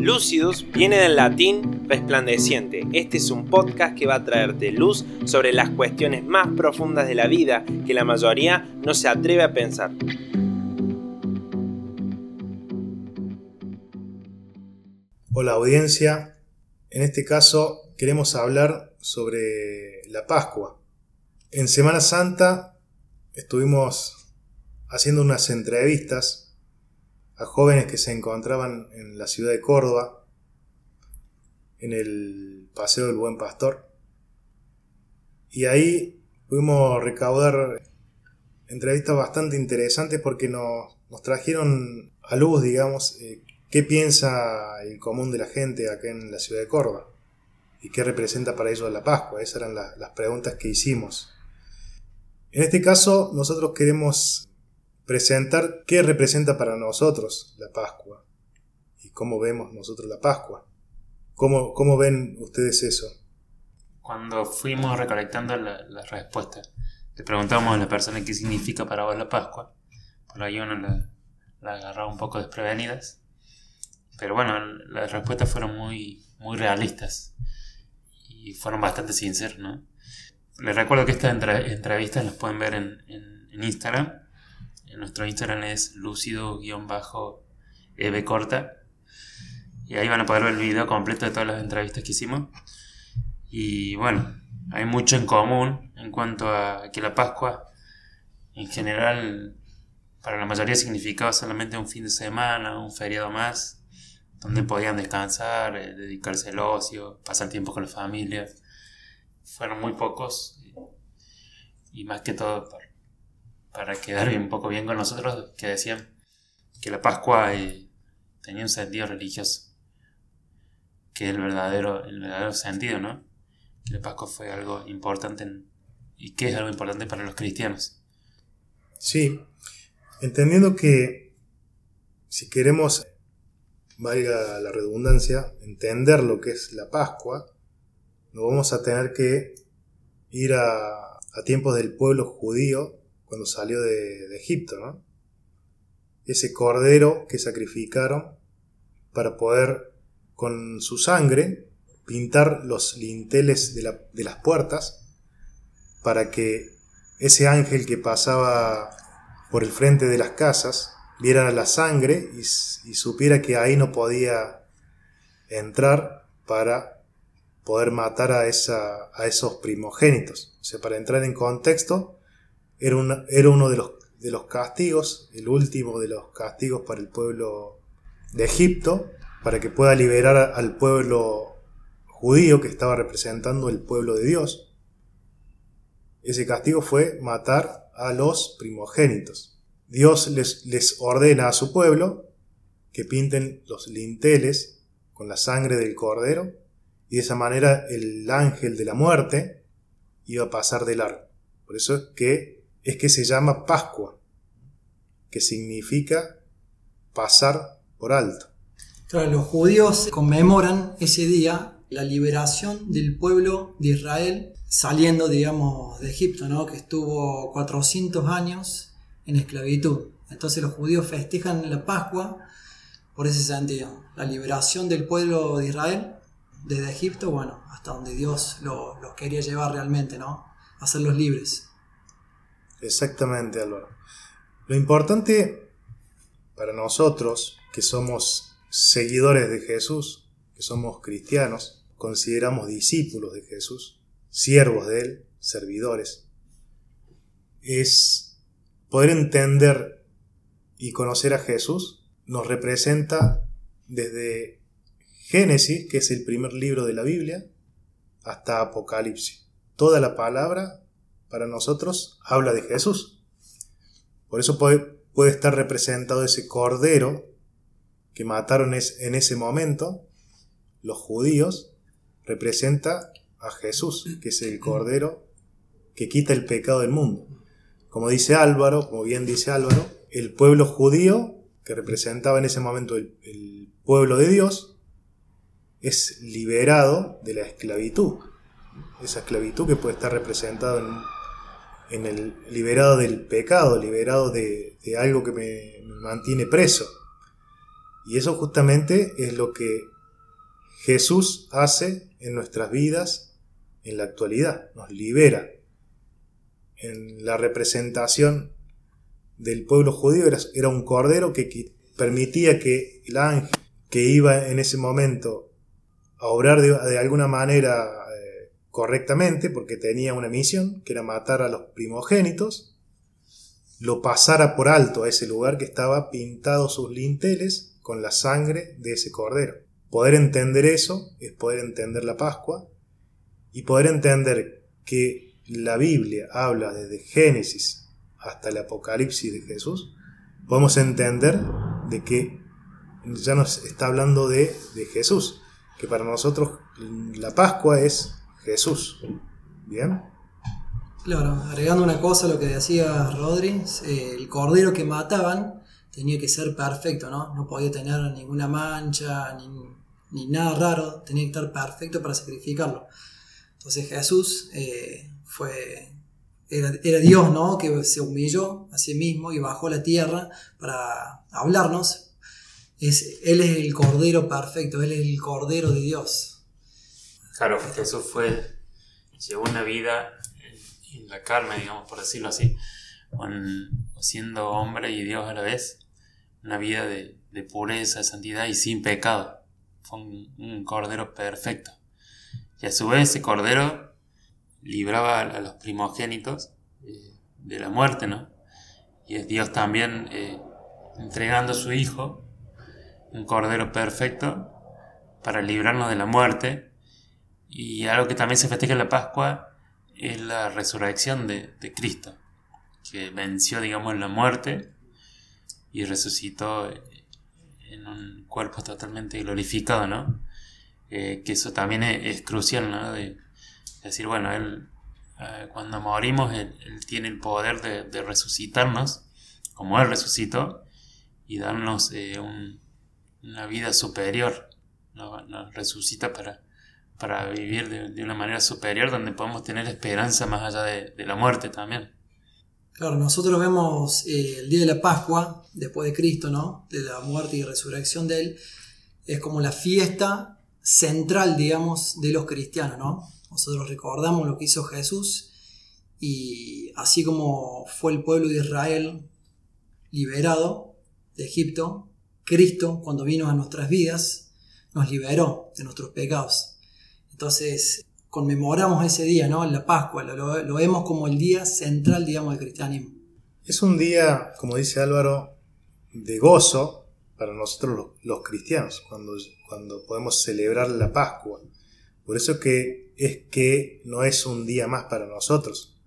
Lucidus viene del latín resplandeciente. Este es un podcast que va a traerte luz sobre las cuestiones más profundas de la vida que la mayoría no se atreve a pensar. Hola audiencia, en este caso queremos hablar sobre la Pascua. En Semana Santa estuvimos haciendo unas entrevistas a jóvenes que se encontraban en la ciudad de Córdoba, en el Paseo del Buen Pastor. Y ahí pudimos recaudar entrevistas bastante interesantes porque nos, trajeron a luz, digamos, eh, qué piensa el común de la gente acá en la ciudad de Córdoba y qué representa para ellos la Pascua. Esas eran las preguntas que hicimos. En este caso, nosotros queremos presentar qué representa para nosotros la Pascua y cómo vemos nosotros la Pascua. ¿Cómo, cómo ven ustedes eso? Cuando fuimos recolectando las respuestas, le preguntamos a la persona qué significa para vos la Pascua. Por ahí uno la, la agarraba un poco desprevenidas. Pero bueno, las respuestas fueron muy, muy realistas y fueron bastante sinceras, ¿no? Les recuerdo que estas entrevistas las pueden ver en, en, en Instagram nuestro Instagram es lúcido-eb corta. Y ahí van a poder ver el video completo de todas las entrevistas que hicimos. Y bueno, hay mucho en común en cuanto a que la Pascua en general para la mayoría significaba solamente un fin de semana, un feriado más, donde podían descansar, eh, dedicarse al ocio, pasar tiempo con la familia. Fueron muy pocos y, más que todo para quedar un poco bien con nosotros, que decían que la Pascua eh, tenía un sentido religioso, que es el verdadero, el verdadero sentido, ¿no? Que la Pascua fue algo importante y que es algo importante para los cristianos. Sí, entendiendo que si queremos, valga la redundancia, entender lo que es la Pascua, nos vamos a tener que ir a, a tiempos del pueblo judío cuando salió de, Egipto. Ese cordero que sacrificaron para poder con su sangre pintar los linteles de, las puertas para que ese ángel que pasaba por el frente de las casas viera la sangre y, y, supiera que ahí no podía entrar para poder matar a, esa, a esos primogénitos. O sea, para entrar en contexto, era, uno de los, de los castigos, el último de los castigos para el pueblo de Egipto, para que pueda liberar al pueblo judío que estaba representando el pueblo de Dios. Ese castigo fue matar a los primogénitos. Dios les, les ordena a su pueblo que pinten los linteles con la sangre del cordero y de esa manera el ángel de la muerte iba a pasar del arco. Por eso es que es que se llama Pascua, que significa pasar por alto. Los judíos conmemoran ese día la liberación del pueblo de Israel saliendo, digamos, de Egipto, ¿no? que estuvo 400 años en esclavitud. Entonces los judíos festejan la Pascua por ese sentido, la liberación del pueblo de Israel desde Egipto, bueno, hasta donde Dios los quería llevar realmente, ¿no? Hacerlos libres. Exactamente, Álvaro. Lo importante para nosotros, que somos seguidores de Jesús, que somos cristianos, consideramos discípulos de Jesús, siervos de Él, servidores, es poder entender y conocer a Jesús nos representa desde Génesis, que es el primer libro de la Biblia, hasta Apocalipsis. Toda la palabra para nosotros habla de Jesús. Por eso puede, puede estar representado ese cordero que mataron en ese momento los judíos, representa a Jesús, que es el cordero que quita el pecado del mundo. Como dice Álvaro, como bien dice Álvaro, el pueblo judío, que representaba en ese momento el, el pueblo de Dios, es liberado de la esclavitud. Esa esclavitud que puede estar representada en en el liberado del pecado, liberado de, algo que me, mantiene preso. Y eso justamente es lo que Jesús hace en nuestras vidas en la actualidad, nos libera. En la representación del pueblo judío era, un cordero que permitía que el ángel que iba en ese momento a obrar de, alguna manera correctamente, porque tenía una misión, que era matar a los primogénitos, lo pasara por alto a ese lugar que estaba pintado sus linteles con la sangre de ese cordero. Poder entender eso es poder entender la Pascua y poder entender que la Biblia habla desde Génesis hasta el Apocalipsis de Jesús, podemos entender de que ya nos está hablando de, de Jesús, que para nosotros la Pascua es Jesús. ¿Bien? Claro, agregando una cosa a lo que decía Rodri, eh, el cordero que mataban tenía que ser perfecto, ¿no? No podía tener ninguna mancha, ni, nada raro, tenía que estar perfecto para sacrificarlo. Entonces Jesús eh, fue, era, Dios, ¿no? Que se humilló a sí mismo y bajó a la tierra para hablarnos. Es, él es el cordero perfecto, Él es el cordero de Dios. Claro, Jesús fue, llevó una vida en la carne, digamos, por decirlo así, siendo hombre y Dios a la vez, una vida de, pureza, de santidad y sin pecado. Fue un, cordero perfecto. Y a su vez ese cordero libraba a, los primogénitos eh, de la muerte, ¿no? Y es Dios también eh, entregando a su Hijo, un cordero perfecto, para librarnos de la muerte. Y algo que también se festeja en la Pascua es la resurrección de, Cristo, que venció, digamos, la muerte y resucitó en un cuerpo totalmente glorificado, ¿no? Eh, que eso también es, crucial, ¿no? De, decir, bueno, Él, eh, cuando morimos, él, tiene el poder de, resucitarnos, como Él resucitó, y darnos eh, una vida superior, nos resucita para para vivir de, una manera superior donde podemos tener esperanza más allá de, la muerte también. Claro, nosotros vemos eh, el día de la Pascua, después de Cristo, ¿no? De la muerte y resurrección de Él, es como la fiesta central, digamos, de los cristianos, ¿no? Nosotros recordamos lo que hizo Jesús y así como fue el pueblo de Israel liberado de Egipto, Cristo, cuando vino a nuestras vidas, nos liberó de nuestros pecados. Entonces, conmemoramos ese día, ¿no? La Pascua, lo, vemos como el día central, digamos, del cristianismo. Es un día, como dice Álvaro, de gozo para nosotros los, cristianos, cuando, cuando podemos celebrar la Pascua. Por eso que es que no es un día más para nosotros,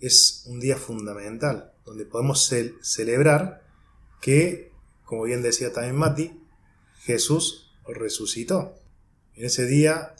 es un día fundamental, donde podemos celebrar que, como bien decía también Mati, Jesús resucitó. En ese día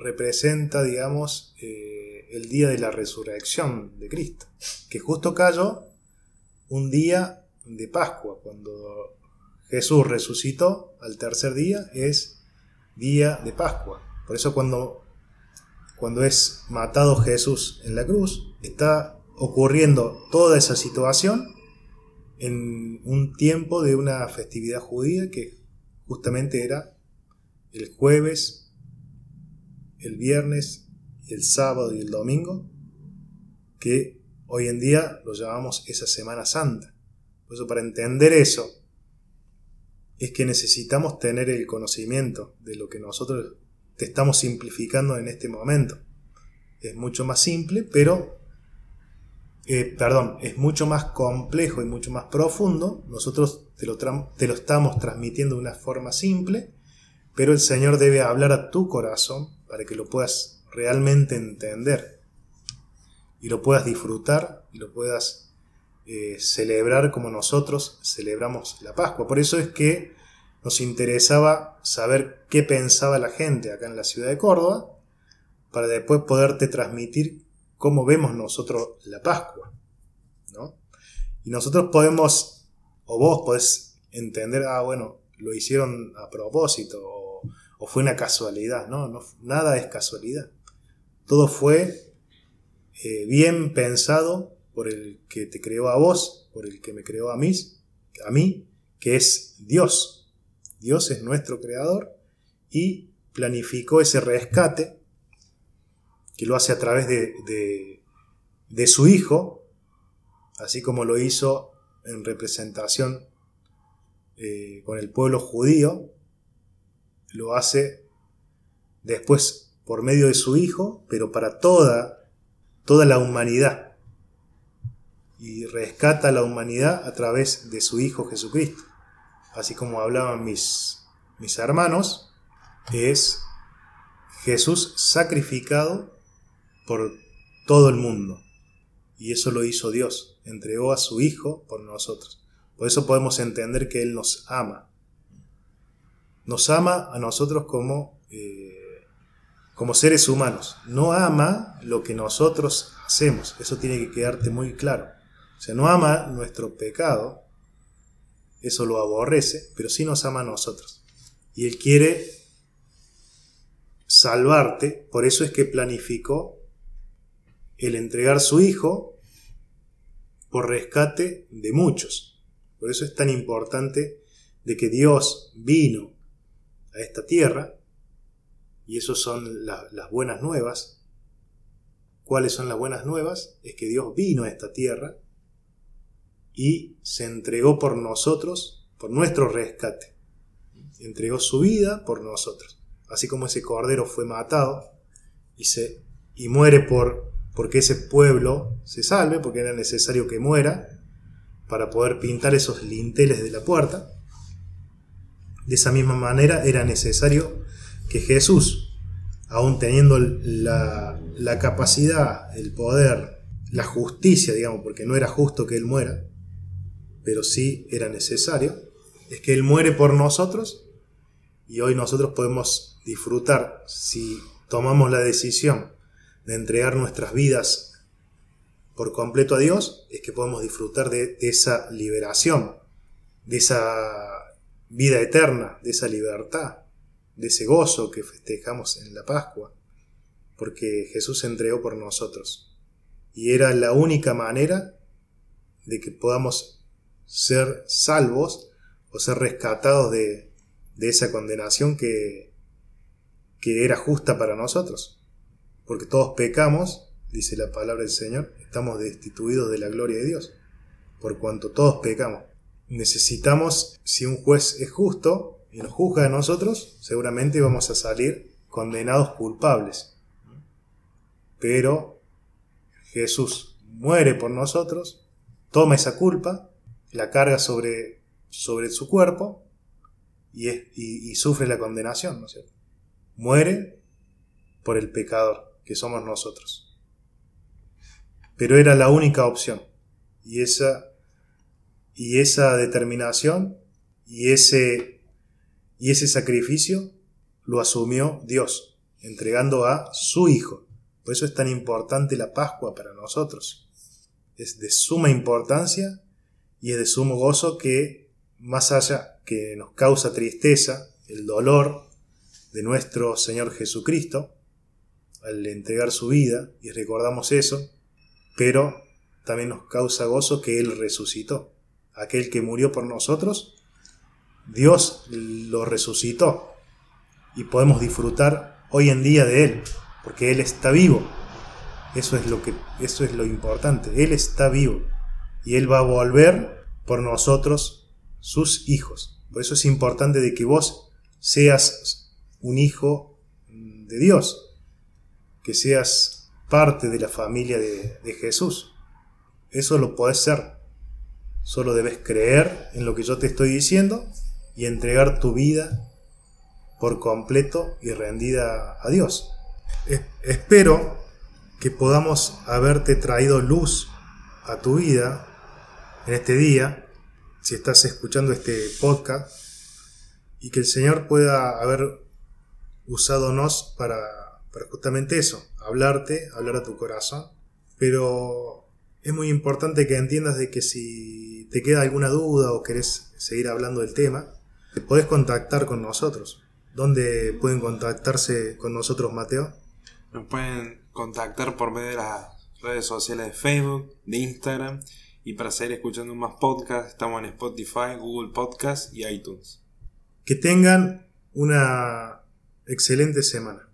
representa, digamos, eh, el día de la resurrección de Cristo, que justo cayó un día de Pascua, cuando Jesús resucitó al tercer día, es día de Pascua. Por eso cuando, cuando es matado Jesús en la cruz, está ocurriendo toda esa situación en un tiempo de una festividad judía que justamente era el jueves el viernes, el sábado y el domingo, que hoy en día lo llamamos esa Semana Santa. Por eso para entender eso es que necesitamos tener el conocimiento de lo que nosotros te estamos simplificando en este momento. Es mucho más simple, pero, eh, perdón, es mucho más complejo y mucho más profundo. Nosotros te lo, te lo estamos transmitiendo de una forma simple, pero el Señor debe hablar a tu corazón para que lo puedas realmente entender y lo puedas disfrutar y lo puedas eh, celebrar como nosotros celebramos la Pascua. Por eso es que nos interesaba saber qué pensaba la gente acá en la ciudad de Córdoba para después poderte transmitir cómo vemos nosotros la Pascua. Y nosotros podemos, o vos podés entender, ah, bueno, lo hicieron a propósito, o fue una casualidad, no, no nada es casualidad. Todo fue eh, bien pensado por el que te creó a vos, por el que me creó a mí, a mí, que es Dios. Dios es nuestro creador y planificó ese rescate que lo hace a través de, de, su Hijo, así como lo hizo en representación eh, con el pueblo judío, lo hace después por medio de su Hijo, pero para toda, toda la humanidad. Y rescata a la humanidad a través de su Hijo Jesucristo. Así como hablaban mis, mis hermanos, es Jesús sacrificado por todo el mundo. Y eso lo hizo Dios, entregó a su Hijo por nosotros. Por eso podemos entender que Él nos ama. Nos ama a nosotros como, eh, como seres humanos. No ama lo que nosotros hacemos. Eso tiene que quedarte muy claro. O sea, no ama nuestro pecado. Eso lo aborrece, pero sí nos ama a nosotros. Y Él quiere salvarte. Por eso es que planificó el entregar su Hijo por rescate de muchos. Por eso es tan importante de que Dios vino a esta tierra, y eso son las buenas nuevas. ¿Cuáles son las buenas nuevas? Es que Dios vino a esta tierra y se entregó por nosotros, por nuestro rescate. Entregó su vida por nosotros. Así como ese cordero fue matado y, se, y muere por porque ese pueblo se salve, porque era necesario que muera para poder pintar esos linteles de la puerta. De esa misma manera era necesario que Jesús, aún teniendo la, la capacidad, el poder, la justicia, digamos, porque no era justo que Él muera, pero sí era necesario, es que Él muere por nosotros y hoy nosotros podemos disfrutar, si tomamos la decisión de entregar nuestras vidas por completo a Dios, es que podemos disfrutar de, esa liberación, de esa vida eterna, de esa libertad, de ese gozo que festejamos en la Pascua, porque Jesús se entregó por nosotros. Y era la única manera de que podamos ser salvos o ser rescatados de, de esa condenación que, que era justa para nosotros porque todos pecamos, dice la palabra del Señor, estamos destituidos de la gloria de Dios, por cuanto todos pecamos. Necesitamos, si un juez es justo y nos juzga a nosotros, seguramente vamos a salir condenados culpables. Pero Jesús muere por nosotros, toma esa culpa, la carga sobre, sobre su cuerpo y, y sufre la condenación, ¿no es cierto? Muere por el pecador que somos nosotros. Pero era la única opción. Y esa, y esa determinación y ese, y ese sacrificio lo asumió Dios, entregando a su Hijo. Por eso es tan importante la Pascua para nosotros. Es de suma importancia y es de sumo gozo que, más allá que nos causa tristeza, el dolor de nuestro Señor Jesucristo, al entregar su vida, y recordamos eso, pero también nos causa gozo que Él resucitó. Aquel que murió por nosotros, Dios lo resucitó y podemos disfrutar hoy en día de Él, porque Él está vivo. Eso es lo, que, eso es lo importante. Él está vivo y Él va a volver por nosotros, sus hijos. Por eso es importante de que vos seas un hijo de Dios, que seas parte de la familia de, Jesús. Eso lo puedes ser. Solo debes creer en lo que yo te estoy diciendo y entregar tu vida por completo y rendida a Dios. espero que podamos haberte traído luz a tu vida en este día, si estás escuchando este podcast, y que el Señor pueda haber usadonos para para justamente eso, hablarte, hablar a tu corazón. Pero es muy importante que entiendas de que si te queda alguna duda o querés seguir hablando del tema, te podés contactar con nosotros. ¿Dónde pueden contactarse con nosotros, Mateo? Nos pueden contactar por medio de las redes sociales de Facebook, de Instagram Y para seguir escuchando más podcasts, estamos en Spotify, Google Podcast y iTunes. Que tengan una excelente semana.